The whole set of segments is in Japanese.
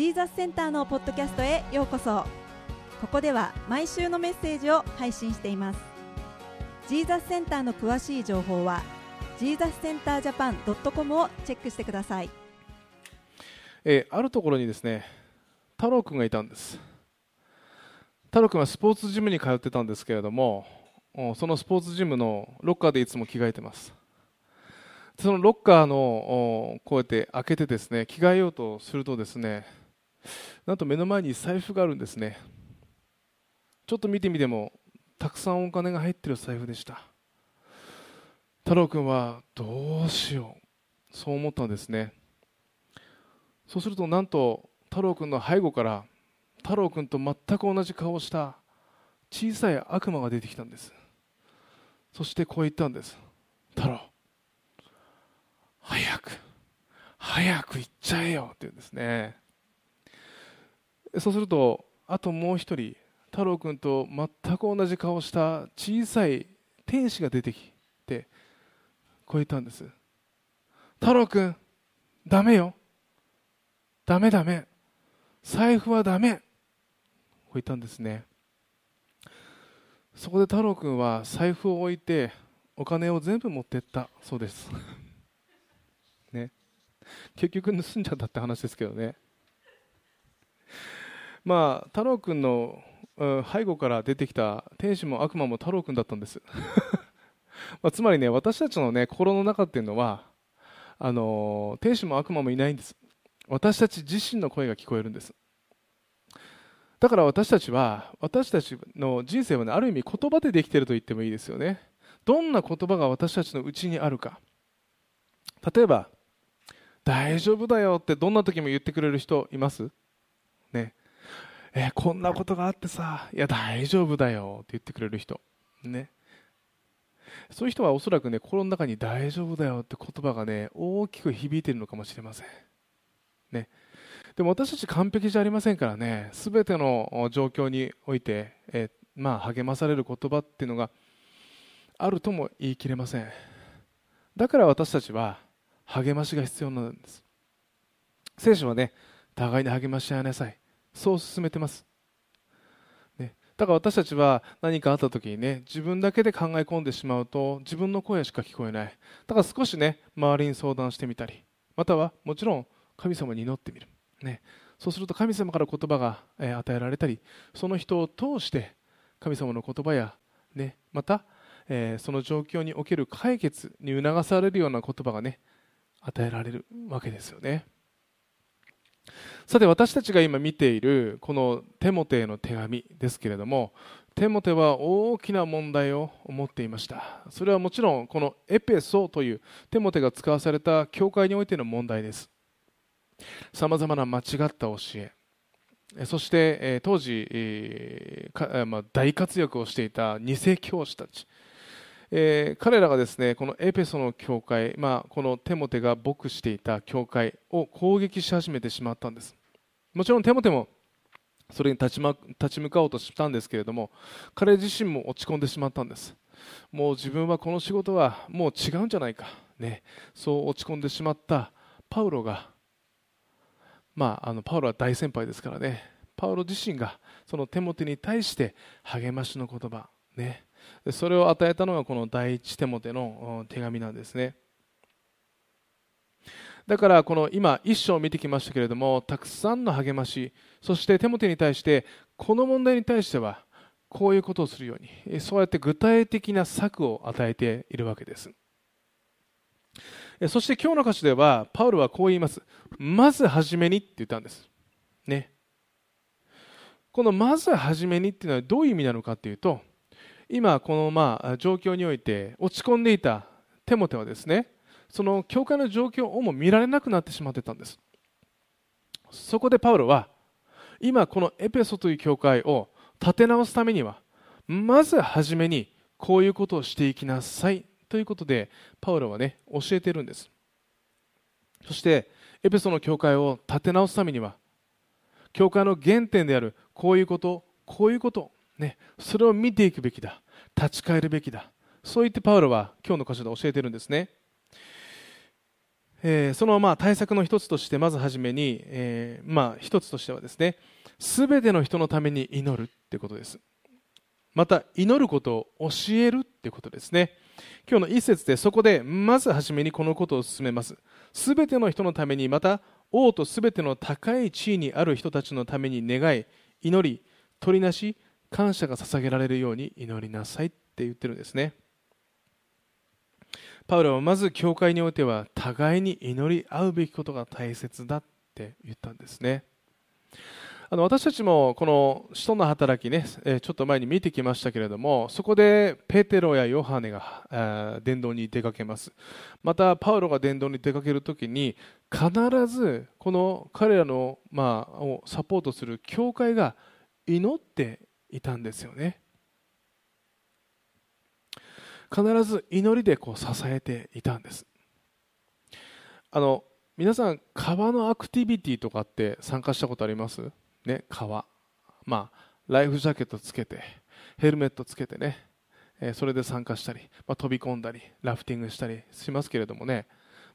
ジーザスセンターのポッドキャストへようこそ。ここでは毎週のメッセージを配信しています。ジーザスセンターの詳しい情報はジーザスセンタージャパン .com をチェックしてください、えー、あるところにですね太郎くんがいたんです。太郎くんはスポーツジムに通ってたんですけれどもそのスポーツジムのロッカーでいつも着替えてます。そのロッカーのこうやって開けてですね着替えようとするとですねなんと目の前に財布があるんですね。ちょっと見てみてもたくさんお金が入ってる財布でした。太郎君はどうしよう。そう思ったんですね。そうするとなんと太郎君の背後から太郎君と全く同じ顔をした小さい悪魔が出てきたんです。そしてこう言ったんです。太郎早く早く行っちゃえよって言うんですね。そうするとあともう一人太郎君と全く同じ顔をした小さい天使が出てきてこう言ったんです。太郎君ダメよ。ダメダメ。財布はダメ。こう言ったんですね。そこで太郎君は財布を置いてお金を全部持ってったそうです。ね。結局盗んじゃったって話ですけどね。まあ太郎君の背後から出てきた天使も悪魔も太郎君だったんです。まあつまりね私たちのね心の中っていうのはあの天使も悪魔もいないんです。私たち自身の声が聞こえるんです。だから私たちは私たちの人生は、ね、ある意味言葉でできてると言ってもいいですよね。どんな言葉が私たちのうちにあるか。例えば大丈夫だよってどんな時も言ってくれる人います？ね。えー、こんなことがあってさいや大丈夫だよって言ってくれる人ねそういう人はおそらくね心の中に大丈夫だよって言葉がね大きく響いているのかもしれませんねでも私たち完璧じゃありませんからね、すべての状況において、えー、まあ、励まされる言葉っていうのがあるとも言い切れません。だから私たちは励ましが必要なんです。聖書はね、互いに励まし合いなさい。そう進めてます。ね、だから私たちは何かあった時にね、自分だけで考え込んでしまうと自分の声しか聞こえない。だから少しね、周りに相談してみたり、またはもちろん神様に祈ってみる。ね、そうすると神様から言葉が、え与えられたりその人を通して神様の言葉や、ね、また、えー、その状況における解決に促されるような言葉がね与えられるわけですよねさて私たちが今見ているこのテモテへの手紙ですけれどもテモテは大きな問題を持っていました。それはもちろんこのエペソというテモテが使わされた教会においての問題です。さまざまな間違った教え。そして、当時、大活躍をしていた偽教師たち、彼らがですねこのエペソの教会、まあ、このテモテが牧していた教会を攻撃し始めてしまったんです。もちろんテモテもそれに立ち,、ま、立ち向かおうとしたんですけれども彼自身も落ち込んでしまったんです。もう自分はこの仕事はもう違うんじゃないか、ね、そう落ち込んでしまったパウロがまあ、あのパウロは大先輩ですからね。パウロ自身がそのテモテに対して励ましの言葉、ね、それを与えたのがこの第一テモテの手紙なんですね。だからこの今一章を見てきましたけれどもたくさんの励ましそしてテモテに対してこの問題に対してはこういうことをするようにそうやって具体的な策を与えているわけですそして今日の歌詞では、パウルはこう言います。まずはじめにって言ったんです。ね。このまずはじめにっていうのはどういう意味なのかっていうと、今このまあ状況において落ち込んでいたテモテはですね、その教会の状況をも見られなくなってしまってたんです。そこでパウロは、今このエペソという教会を立て直すためには、まずはじめにこういうことをしていきなさいということでパウロはね教えてるんです。そしてエペソの教会を立て直すためには教会の原点であるこういうことこういうこと、ね、それを見ていくべきだ。立ち返るべきだ。そう言ってパウロは今日の箇所で教えてるんですね。えー、そのまあ対策の一つとしてまずはじめに、えー、まあ一つとしてはですね全ての人のために祈るってことです。また祈ることを教えるってことですね。今日の一節でそこでまずはじめにこのことを進めます。全ての人のためにまた王と全ての高い地位にある人たちのために願い祈り取りなし感謝が捧げられるように祈りなさいって言ってるんですね。パウロはまず教会においては互いに祈り合うべきことが大切だって言ったんですね。あの私たちもこの使徒の働きね、えちょっと前に見てきましたけれどもそこでペテロやヨハネが伝道に出かけます。またパウロが伝道に出かけるときに必ずこの彼らの、まあ、をサポートする教会が祈っていたんですよね。必ず祈りでこう支えていたんです。あの皆さん川のアクティビティとかって参加したことあります？ね、川、まあ、ライフジャケットつけて、ヘルメットつけてね、え、それで参加したり、まあ、飛び込んだり、ラフティングしたりしますけれどもね、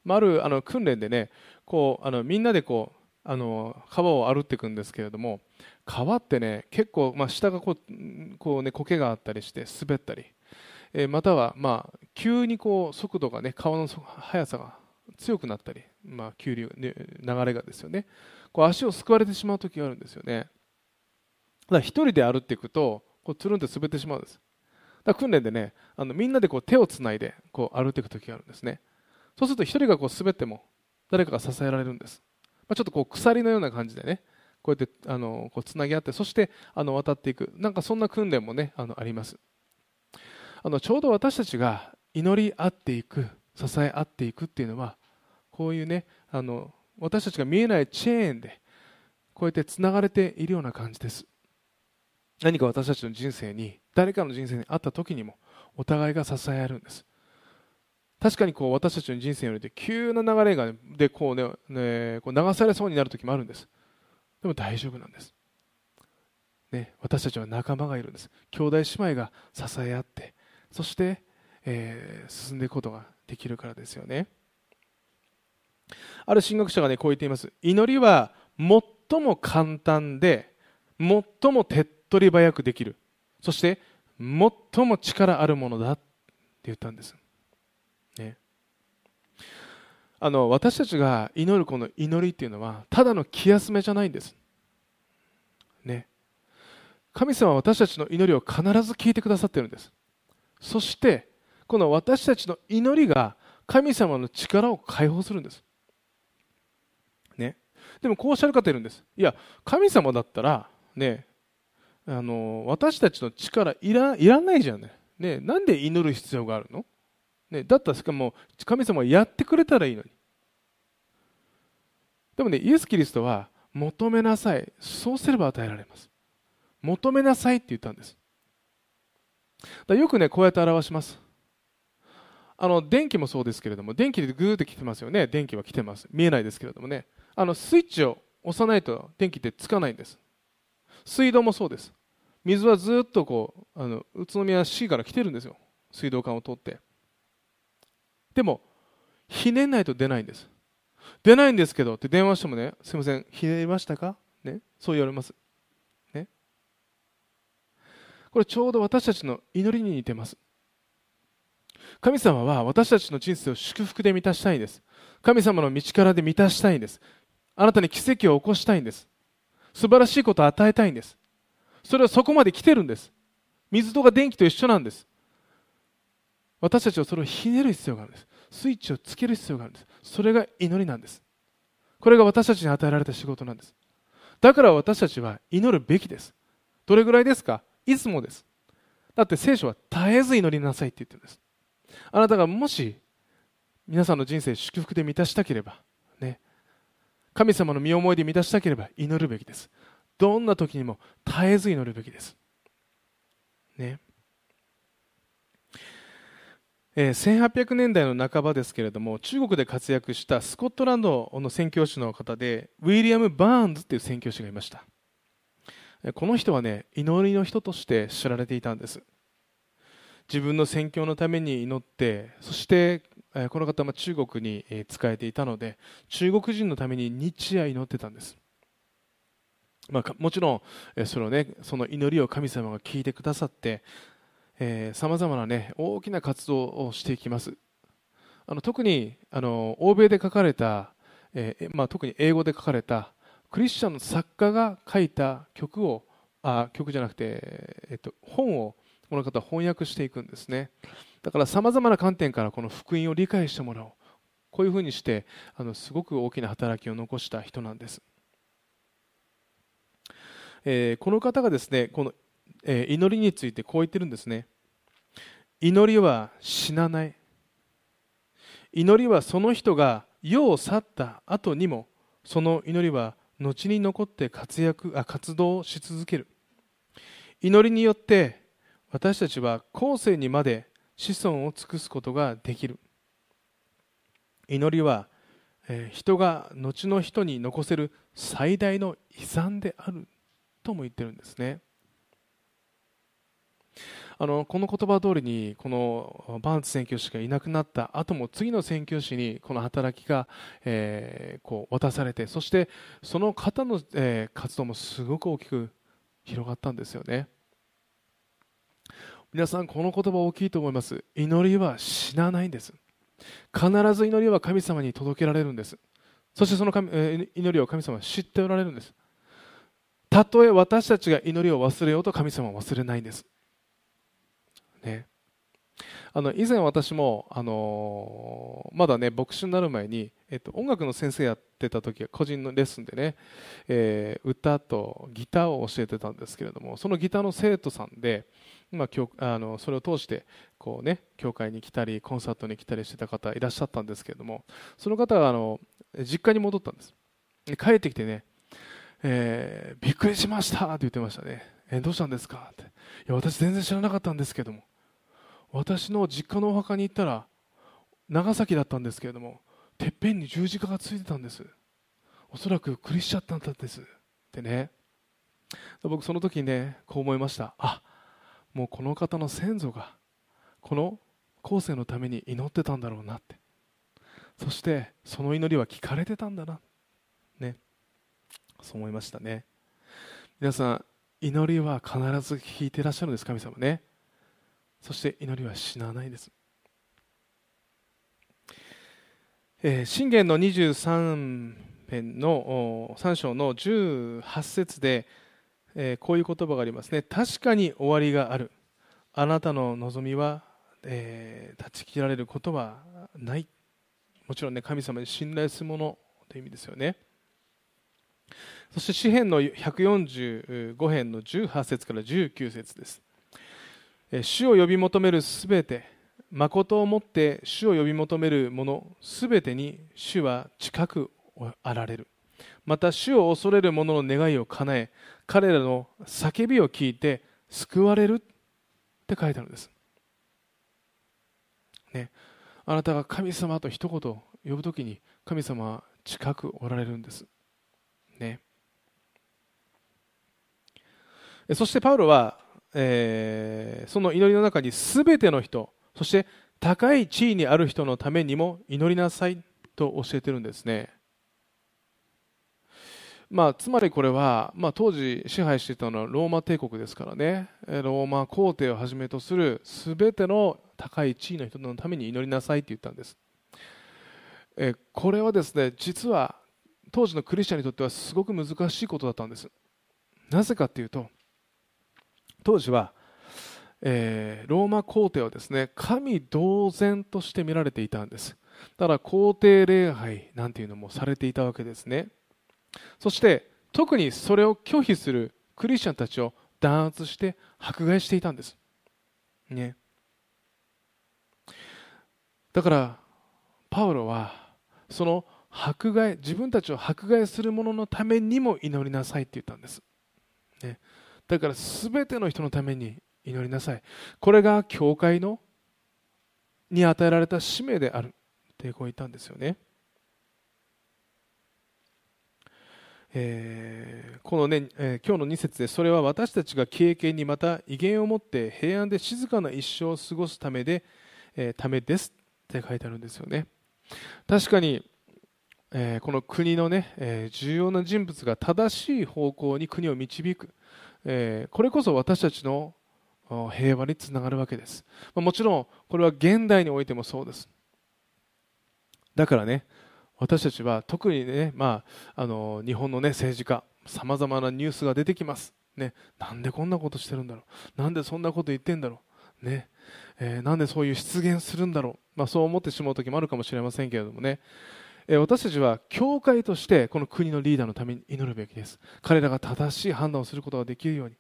まあ、あるあの訓練でね、こうあのみんなでこうあの川を歩っていくんですけれども、川ってね、結構、まあ、下がこうこう、ね、苔があったりして滑ったり、え、または、まあ、急にこう速度がね、川の速さが強くなったり、まあ、急流、ね、流れがですよね。こう足をすくわれてしまう時があるんですよね。だから一人で歩っていくとこうつるんで滑ってしまうんです。だから訓練でねあのみんなでこう手をつないでこう歩いていく時があるんですね。そうすると一人がこう滑っても誰かが支えられるんです。まあ、ちょっとこう鎖のような感じでねこうやってあのこうつなぎ合ってそしてあの渡っていくなんかそんな訓練もねあのありますあのちょうど私たちが祈り合っていく支え合っていくっていうのはこういうねあの私たちが見えないチェーンでこうやってつながれているような感じです。何か私たちの人生に誰かの人生にあった時にもお互いが支え合えるんです。確かにこう私たちの人生において急な流れがでこう、ねね、こう流されそうになる時もあるんです。でも大丈夫なんです、ね、私たちは仲間がいるんです。兄弟姉妹が支え合ってそして、えー、進んでいくことができるからですよね。ある神学者がねこう言っています。祈りは最も簡単で最も手っ取り早くできる。そして最も力あるものだって言ったんです、ね、あの私たちが祈るこの祈りっていうのはただの気休めじゃないんです、ね、神様は私たちの祈りを必ず聞いてくださってるんです。そしてこの私たちの祈りが神様の力を解放するんですねでもこうおっしゃる方いるんです。いや、神様だったら、ね、あの私たちの力いらいらないじゃんね。ね、なんで祈る必要があるの、ね、だったらしかも神様がやってくれたらいいのに。でもね、イエス・キリストは求めなさい。そうすれば与えられます。求めなさいって言ったんです。だよくね、こうやって表します。あの電気もそうですけれども、電気でぐーって来てますよね。電気は来てます。見えないですけれどもね。あのスイッチを押さないと電気ってつかないんです水道もそうです水はずっとこうあの宇都宮市から来てるんですよ水道管を通ってでもひねんないと出ないんです出ないんですけどって電話してもねすいませんひねりましたか？ねそう言われますこれちょうど私たちの祈りに似てます。神様は私たちの人生を祝福で満たしたいんです。神様の道からで満たしたいんです。あなたに奇跡を起こしたいんです。素晴らしいことを与えたいんです。それはそこまで来てるんです。水とか電気と一緒なんです。私たちはそれをひねる必要があるんです。スイッチをつける必要があるんです。それが祈りなんです。これが私たちに与えられた仕事なんです。だから私たちは祈るべきです。どれぐらいですか？いつもですだって聖書は絶えず祈りなさいって言ってるんですあなたがもし皆さんの人生祝福で満たしたければね神様の身思いで満たしたければ祈るべきです。どんな時にも絶えず祈るべきです。ね。えー、1800年代の半ばですけれども中国で活躍したスコットランドの宣教師の方でウィリアム・バーンズという宣教師がいましたこの人はね祈りの人として知られていたんです。自分の宣教のために祈ってそしてこの方は中国に仕えていたので中国人のために日夜祈ってたんです、まあ、もちろんそれをねその祈りを神様が聞いてくださってさまざまなね大きな活動をしていきます。あの特にあの欧米で書かれた、えまあ、特に英語で書かれたクリスチャンの作家が書いた曲をあ曲じゃなくて、えっと、本をこの方は翻訳していくんですね。だからさまざまな観点からこの福音を理解してもらおう。こういうふうにしてあのすごく大きな働きを残した人なんです、えーこの方がですねこの、えー祈りについてこう言ってるんですね。祈りは死なない。祈りはその人が世を去った後にもその祈りは後に残って活躍あ活動し続ける。祈りによって私たちは後世にまで子孫を尽くすことができる。祈りは、えー人が後の人に残せる最大の遺産であるとも言ってるんですね。あのこの言葉通りにこのバーンツ宣教師がいなくなった後も次の宣教師にこの働きが、えーこう渡されてそしてその方の、えー活動もすごく大きく広がったんですよね。皆さんこの言葉大きいと思います。祈りは死なないんです。必ず祈りは神様に届けられるんです。そしてその神、えー祈りを神様は知っておられるんです。たとえ私たちが祈りを忘れようと神様は忘れないんです。ね、あの以前私も、あのーまだね牧師になる前に、えっと、音楽の先生やってた時は個人のレッスンでね、えー歌とギターを教えてたんですけれどもそのギターの生徒さんで、まあ、教あのそれを通してこう、ね、教会に来たりコンサートに来たりしてた方いらっしゃったんですけれどもその方があの実家に戻ったんです。帰ってきてね、えーびっくりしましたって言ってましたね、えどうしたんですかって。いや私全然知らなかったんですけども。私の実家のお墓に行ったら長崎だったんですけれどもてっぺんに十字架がついてたんです。おそらくクリスチャンだったんです。ってね僕その時にねこう思いました。あもうこの方の先祖がこの後世のために祈ってたんだろうなって。そしてその祈りは聞かれてたんだな。ね。そう思いましたね。皆さん祈りは必ず聞いてらっしゃるんです神様ね。そして祈りは死なないです、えー信玄の23編の3章の18節で、えーこういう言葉がありますね。確かに終わりがある。あなたの望みは、えー断ち切られることはない。もちろんね神様に信頼するものという意味ですよね。そして詩篇の145編の18節から19節です。主を呼び求めるすべて誠をもって主を呼び求める者すべてに主は近くあられる。また主を恐れる者の願いを叶え彼らの叫びを聞いて救われるって書いてあるんです、ね、あなたが神様と一言呼ぶときに神様は近くおられるんです。ね。そしてパウロはえーその祈りの中に全ての人そして高い地位にある人のためにも祈りなさいと教えてるんですね、まあ、つまりこれは、まあ、当時支配していたのはローマ帝国ですからね。ローマ皇帝をはじめとする全ての高い地位の人のために祈りなさいって言ったんです、えーこれはですね実は当時のクリスチャンにとってはすごく難しいことだったんです。なぜかというと当時は、えーローマ皇帝はですね神同然として見られていたんです。だから皇帝礼拝なんていうのもされていたわけですね。そして特にそれを拒否するクリスチャンたちを弾圧して迫害していたんです。ね。だからパウロはその迫害自分たちを迫害する者のためにも祈りなさいって言ったんです、ね、だから全ての人のために祈りなさい。これが教会のに与えられた使命であるってこう言ったんですよね、えーこのね、えー今日の2節でそれは私たちが経験にまた威厳を持って平安で静かな一生を過ごすためで、えーためですって書いてあるんですよね。確かに、えー、この国のね、え、重要な人物が正しい方向に国を導く、え、これこそ私たちの平和につながるわけです、ま、もちろんこれは現代においてもそうです。だからね私たちは特にね、まあ、あの日本の、ね、政治家さまざまなニュースが出てきます、ね、なんでこんなことしてるんだろう。なんでそんなこと言ってんだろう、ねえー、なんでそういう出現するんだろう、まあ、そう思ってしまう時もあるかもしれませんけれどもね、私たちは教会としてこの国のリーダーのために祈るべきです彼らが正しい判断をすることができるように、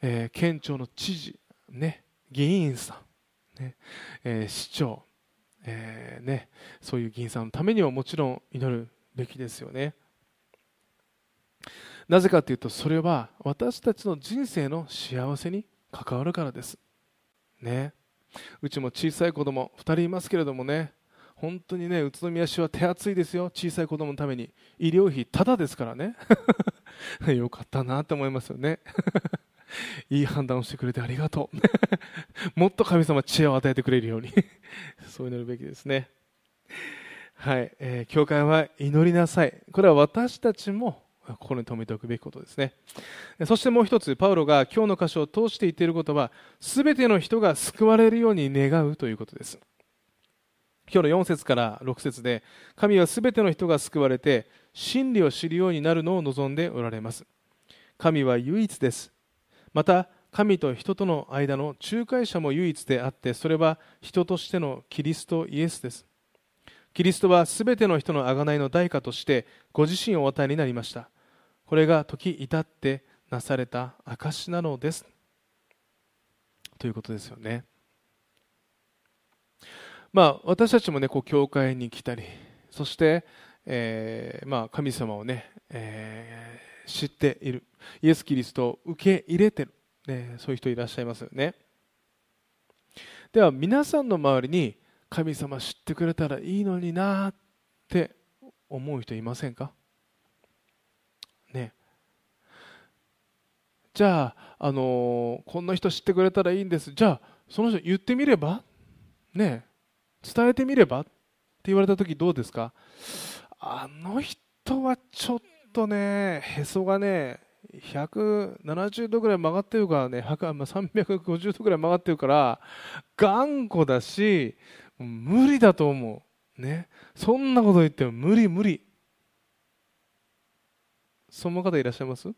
えー、県庁の知事、ね、議員さん、ねえ市長えー、ね、そういう議員さんのためにはもちろん祈るべきですよね。なぜかというとそれは私たちの人生の幸せに関わるからです。ね、うちも小さい子供2人いますけれどもね本当にね宇都宮市は手厚いですよ。小さい子供のために。医療費ただですからね。よかったなって思いますよね。いい判断をしてくれてありがとう。もっと神様知恵を与えてくれるように。そう祈るべきですね。はい、えー、教会は祈りなさい。これは私たちも心に留めておくべきことですね。そしてもう一つパウロが今日の箇所を通して言っていることは全ての人が救われるように願うということです。今日の4節から6節で神は全ての人が救われて真理を知るようになるのを望んでおられます。神は唯一です。また神と人との間の仲介者も唯一であってそれは人としてのキリストイエスです。キリストはすべての人の贖いの代価としてご自身をお与えになりました。これが時至ってなされた証なのです。ということですよね。まあ私たちもねこう教会に来たりそして、えー、まあ神様をね、えー知っている。イエス・キリストを受け入れてる、ね、そういう人いらっしゃいますよね。では皆さんの周りに神様知ってくれたらいいのになって思う人いませんか？ね。じゃあ、あのー、こんな人知ってくれたらいいんです。じゃあその人言ってみれば？ね。伝えてみれば？って言われた時どうですか？あの人はちょっとね、へそがね、170度ぐらい曲がってるからね、350度ぐらい曲がってるから、頑固だし、無理だと思う。ね。そんなこと言っても無理無理。そんな方いらっしゃいます？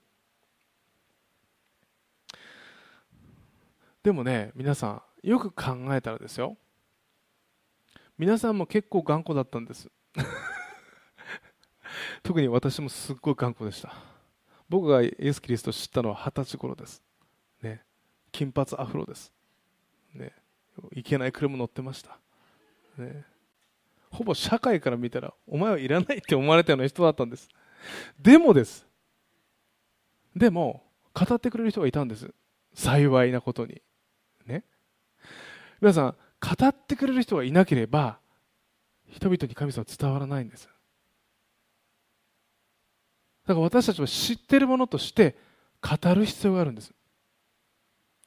でもね、皆さん、よく考えたらですよ。皆さんも結構頑固だったんです。特に私もすっごい頑固でした。僕がイエス・キリストを知ったのは二十歳頃です、ね、金髪アフロです、ね、いけない車乗ってました、ね、ほぼ社会から見たらお前はいらないって思われたような人だったんです。でもです。でも語ってくれる人がいたんです。幸いなことに。ね。皆さん語ってくれる人がいなければ人々に神様は伝わらないんです。だから私たちは知っているものとして語る必要があるんです。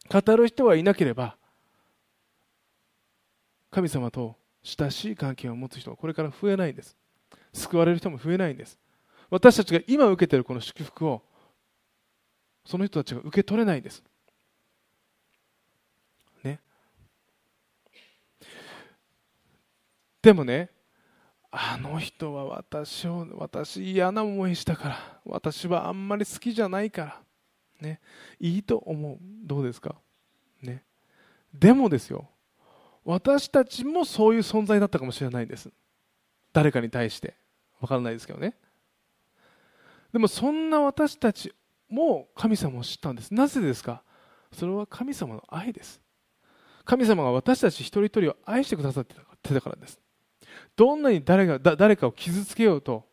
語る人はいなければ神様と親しい関係を持つ人はこれから増えないんです。救われる人も増えないんです。私たちが今受けているこの祝福をその人たちが受け取れないんですねでもねあの人は私を私嫌な思いしたから私はあんまり好きじゃないからねいいと思う。どうですか？ね。でもですよ私たちもそういう存在だったかもしれないんです。誰かに対して。わからないですけどね。でもそんな私たちも神様を知ったんです。なぜですか？それは神様の愛です。神様が私たち一人一人を愛してくださってたからです。どんなに誰が誰かを傷つけようと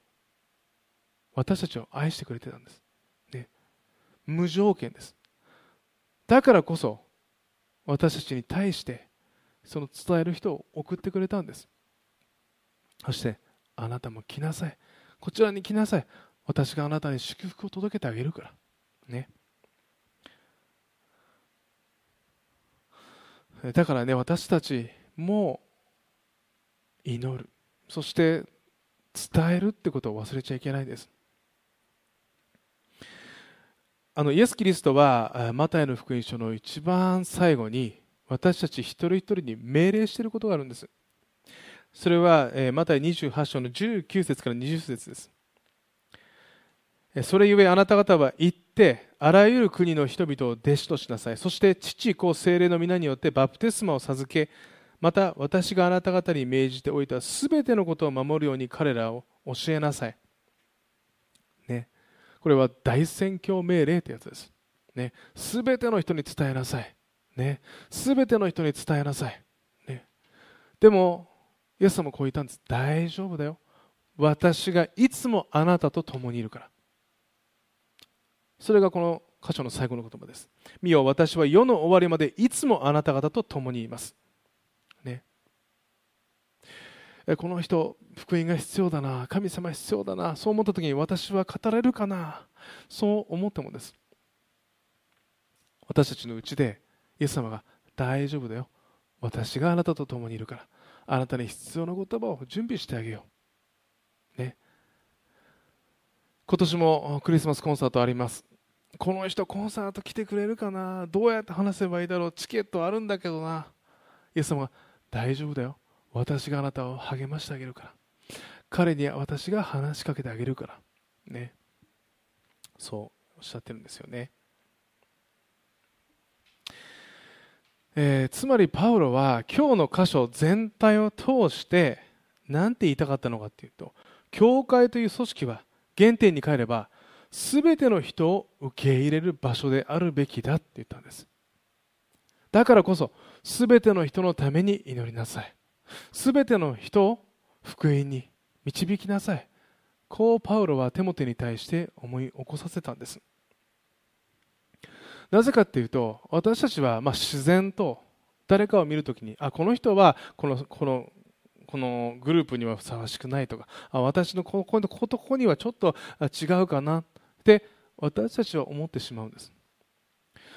私たちを愛してくれてたんです、ね、無条件です。だからこそ私たちに対してその伝える人を送ってくれたんです。そしてあなたも来なさい。こちらに来なさい。私があなたに祝福を届けてあげるから。ね。だからね私たちも祈る。そして伝えるってことを忘れちゃいけないです。あのイエス・キリストはマタイの福音書の一番最後に私たち一人一人に命令していることがあるんです。それはマタイ28章の19節から20節です。それゆえあなた方は行ってあらゆる国の人々を弟子としなさい。そして父子精霊の皆によってバプテスマを授けまた私があなた方に命じておいたすべてのことを守るように彼らを教えなさい。ね、これは大宣教命令ってやつです。ね、すべての人に伝えなさい。ね、すべての人に伝えなさい。ね、でも、イエス様こう言ったんです。大丈夫だよ。私がいつもあなたと共にいるから。それがこの箇所の最後の言葉です。見よ、私は世の終わりまでいつもあなた方と共にいます。この人福音が必要だな神様必要だなそう思った時に私は語れるかなそう思ってもです。私たちのうちでイエス様が大丈夫だよ。私があなたと共にいるからあなたに必要な言葉を準備してあげよう。ね。今年もクリスマスコンサートあります。この人コンサート来てくれるかな？どうやって話せばいいだろう？チケットあるんだけどな。イエス様が大丈夫だよ。私があなたを励ましてあげるから。彼には私が話しかけてあげるから。ね。そうおっしゃってるんですよね、えー、つまりパウロは今日の箇所全体を通して何て言いたかったのかっていうと教会という組織は原点に帰れば全ての人を受け入れる場所であるべきだって言ったんです。だからこそ全ての人のために祈りなさい。すべての人を福音に導きなさい。こうパウロはテモテに対して思い起こさせたんです。なぜかっていうと私たちはま自然と誰かを見るときにあこの人はこのこのこのグループにはふさわしくないとかあ私のこここことここにはちょっと違うかな。って私たちは思ってしまうんです。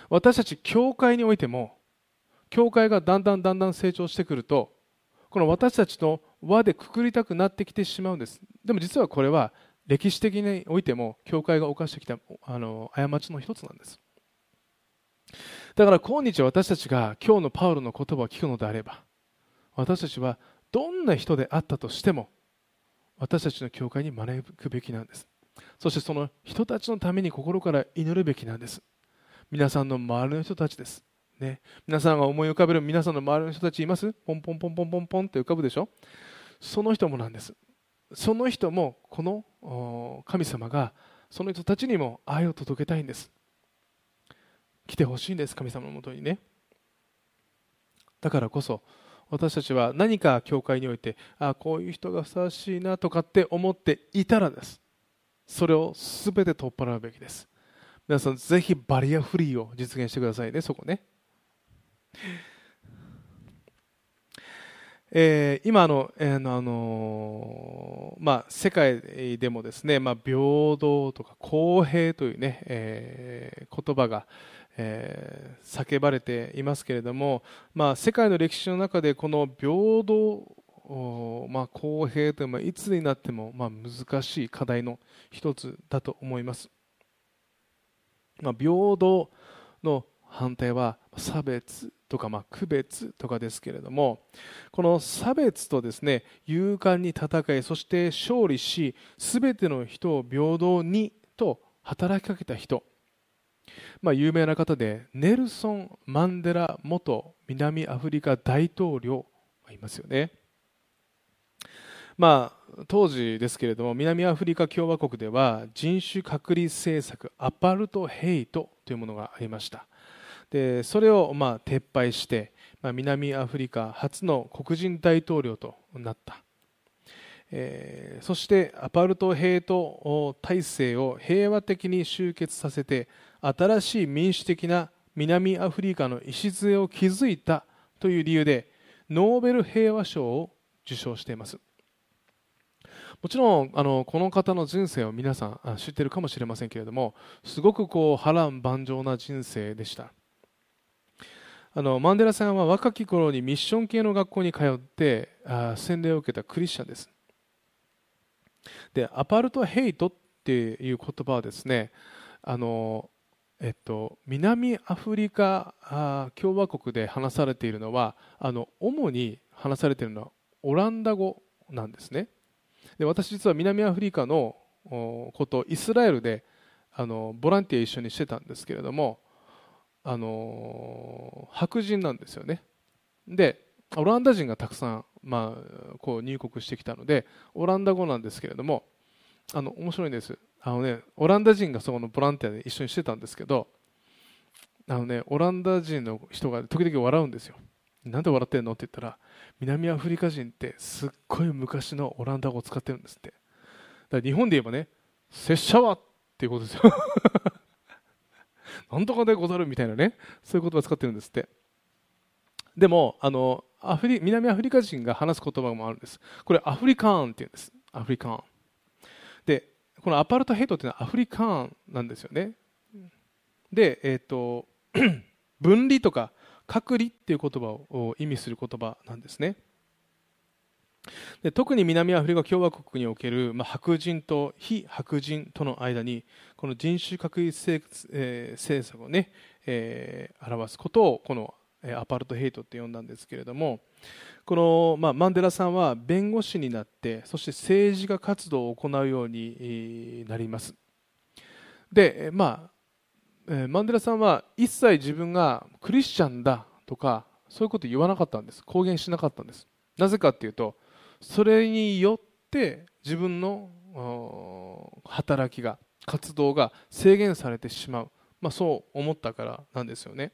私たち教会においても教会がだんだんだんだん成長してくるとこの私たちの輪でくくりたくなってきてしまうんです。でも実はこれは歴史的においても教会が犯してきたあの過ちの一つなんです。だから今日私たちが今日のパウロの言葉を聞くのであれば私たちはどんな人であったとしても私たちの教会に招くべきなんです。そしてその人たちのために心から祈るべきなんです。皆さんの周りの人たちです。ね、皆さんが思い浮かべる皆さんの周りの人たちいます？ポンポンポンポンポンポンって浮かぶでしょ？その人もなんです。その人もこの神様がその人たちにも愛を届けたいんです。来てほしいんです神様のもとにね。だからこそ私たちは何か教会においてああこういう人がふさわしいなとかって思っていたらです。それを全て取っ払うべきです。皆さんぜひバリアフリーを実現してくださいねそこね。えー、今の、えー、あのまあ、世界でもですね、まあ、平等とか公平というね、えー、言葉が、えー、叫ばれていますけれども、まあ、世界の歴史の中でこの平等、まあ、公平というのはいつになっても、まあ、難しい課題の一つだと思います、まあ、平等の反対は差別とか、まあ、区別とかですけれどもこの差別とですね勇敢に戦いそして勝利し全ての人を平等にと働きかけた人、まあ、有名な方でネルソン・マンデラ元南アフリカ大統領がいますよね。まあ、当時ですけれども南アフリカ共和国では人種隔離政策アパルトヘイトというものがありましたでそれをまあ撤廃して、まあ、南アフリカ初の黒人大統領となった、えー、そしてアパルトヘイト体制を平和的に終結させて新しい民主的な南アフリカの礎を築いたという理由でノーベル平和賞を受賞しています。もちろんあのこの方の人生を皆さん知ってるかもしれませんけれどもすごくこう波乱万丈な人生でした。あのマンデラさんは若き頃にミッション系の学校に通ってあ洗礼を受けたクリスチャンです。でアパルトヘイトっていう言葉はですねあの、えっと、南アフリカ共和国で話されているのはあの主に話されているのはオランダ語なんですね。で私実は南アフリカのことイスラエルであのボランティア一緒にしてたんですけれどもあの白人なんですよね。でオランダ人がたくさん、まあ、こう入国してきたのでオランダ語なんですけれどもあの面白いんです。あの、ね、オランダ人がそこのボランティアで一緒にしてたんですけどあの、ね、オランダ人の人が時々笑うんですよなんで笑ってんの？って言ったら南アフリカ人ってすっごい昔のオランダ語を使ってるんですって。だから日本で言えばね拙者はっていうことですよ。なんとかでござるみたいなねそういう言葉を使ってるんですって。でもあのアフリ南アフリカ人が話す言葉もあるんです。これアフリカーンっていうんです。アフリカーン。でこのアパルトヘイトっていうのはアフリカーンなんですよね。でえっ、ー、と分離とか隔離っていう言葉を意味する言葉なんですね。で特に南アフリカ共和国における、まあ、白人と非白人との間にこの人種隔離政,、えー、政策をね、えー、表すことをこのアパルトヘイトって呼んだんですけれどもこの、まあ、マンデラさんは弁護士になってそして政治家活動を行うようになります。で、まあ、マンデラさんは一切自分がクリスチャンだとかそういうこと言わなかったんです。公言しなかったんです。なぜかっていうとそれによって自分の働きが活動が制限されてしまう、まあ、そう思ったからなんですよね。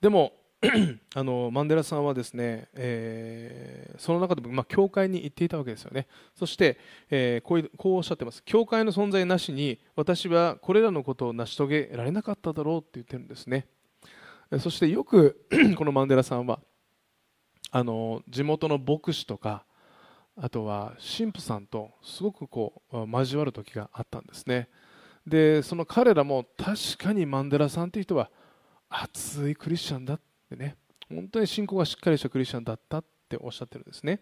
でも あのマンデラさんはですね、えー、その中でも、まあ、教会に行っていたわけですよね。そして、えー、こうこうおっしゃってます。教会の存在なしに私はこれらのことを成し遂げられなかっただろうって言ってるんですね。そしてよく このマンデラさんはあの地元の牧師とかあとは神父さんとすごくこう交わる時があったんですね。でその彼らも確かにマンデラさんという人は熱いクリスチャンだってね本当に信仰がしっかりしたクリスチャンだったっておっしゃってるんですね。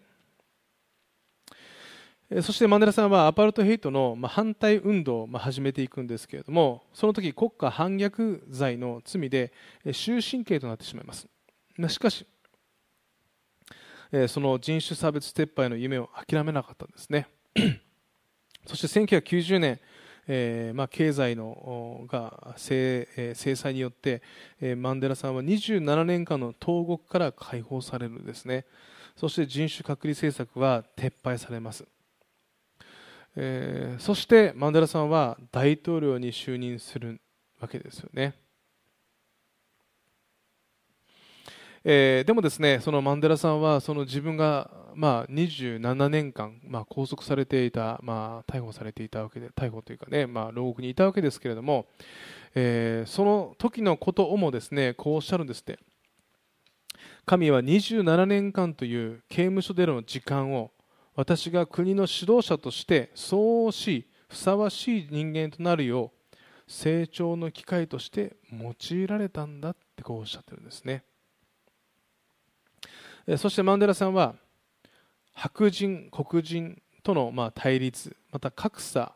そしてマンデラさんはアパルトヘイトの反対運動を始めていくんですけれどもその時国家反逆罪の罪で終身刑となってしまいます。しかしその人種差別撤廃の夢を諦めなかったんですね。そして1990年、えーまあ、経済のが制,、え、制裁によって、え、マンデラさんは27年間の投獄から解放されるんですね。そして人種隔離政策は撤廃されます、えー、そしてマンデラさんは大統領に就任するわけですよね。えー、でもですねそのマンデラさんはその自分が、まあ、27年間、まあ、拘束されていた、まあ、逮捕されていたわけで逮捕というかね、まあ、牢獄にいたわけですけれども、え、その時のことをもですねこうおっしゃるんですって神は27年間という刑務所での時間を私が国の指導者として相応しふさわしい人間となるよう成長の機会として用いられたんだってこうおっしゃってるんですね。そしてマンデラさんは白人、黒人とのま対立また格差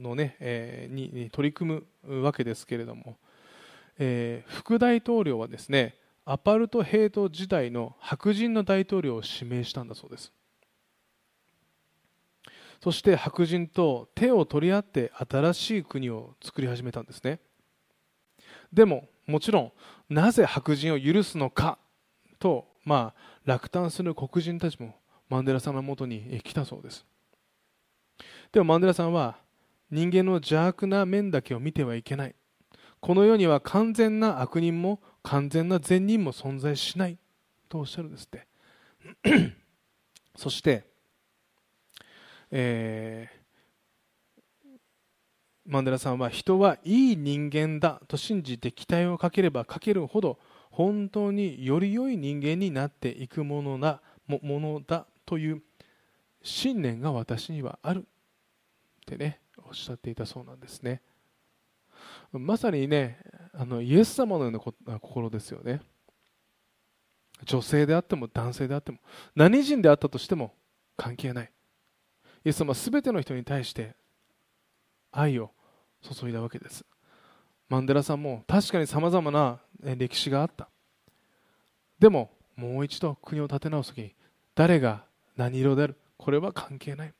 の、ねえに取り組むわけですけれども、えー、副大統領はですねアパルトヘイト時代の白人の大統領を指名したんだそうです。そして白人と手を取り合って新しい国を作り始めたんですね。でももちろんなぜ白人を許すのかとまあ、落胆する黒人たちもマンデラさんのもとに来たそうです。でもマンデラさんは人間の邪悪な面だけを見てはいけない。この世には完全な悪人も完全な善人も存在しない。とおっしゃるんですって。そして、えー、マンデラさんは人はいい人間だと信じて期待をかければかけるほど本当により良い人間になっていくものだもものだという信念が私にはあるってねおっしゃっていたそうなんですね。まさにねあのイエス様のような心ですよね。女性であっても男性であっても何人であったとしても関係ない。イエス様は全ての人に対して愛を注いだわけです。マンデラさんも確かにさまざまな歴史があった。でももう一度国を立て直す時に誰が何色である？これは関係ない。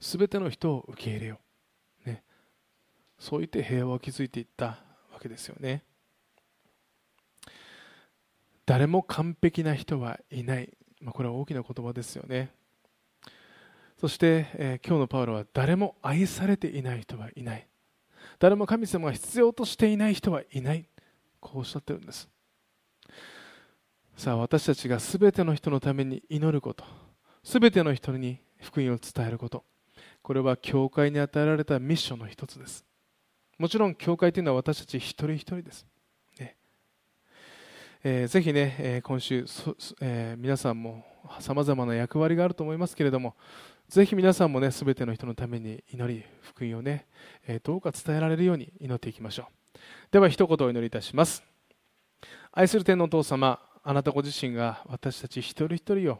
全ての人を受け入れよう、ね、そう言って平和を築いていったわけですよね。誰も完璧な人はいない、まあ、これは大きな言葉ですよね。そして、えー、今日のパウロは誰も愛されていない人はいない。誰も神様が必要としていない人はいない。こうおっしゃってるんです。さあ私たちが全ての人のために祈ること全ての人に福音を伝えることこれは教会に与えられたミッションの一つです。もちろん教会というのは私たち一人一人です、ね。えー、ぜひね、えー、今週、えー、皆さんもさまざまな役割があると思いますけれどもぜひ皆さんもね全ての人のために祈り福音をね、えどうか伝えられるように祈っていきましょう。では一言お祈りいたします。愛する天のお父様あなたご自身が私たち一人一人を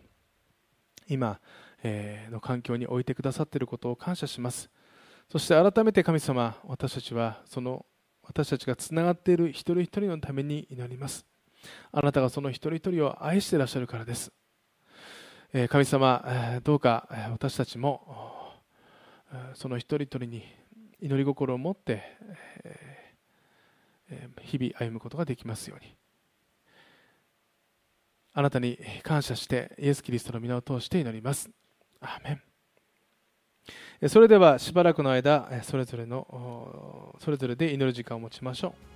今、えの環境に置いてくださっていることを感謝します。そして改めて神様私たちはその私たちがつながっている一人一人のために祈ります。あなたがその一人一人を愛していらっしゃるからです。神様どうか私たちもその一人一人に祈り心を持って日々歩むことができますようにあなたに感謝してイエス・キリストの皆を通して祈ります。アーメンそれではしばらくの間それぞれのそれぞれで祈る時間を持ちましょう。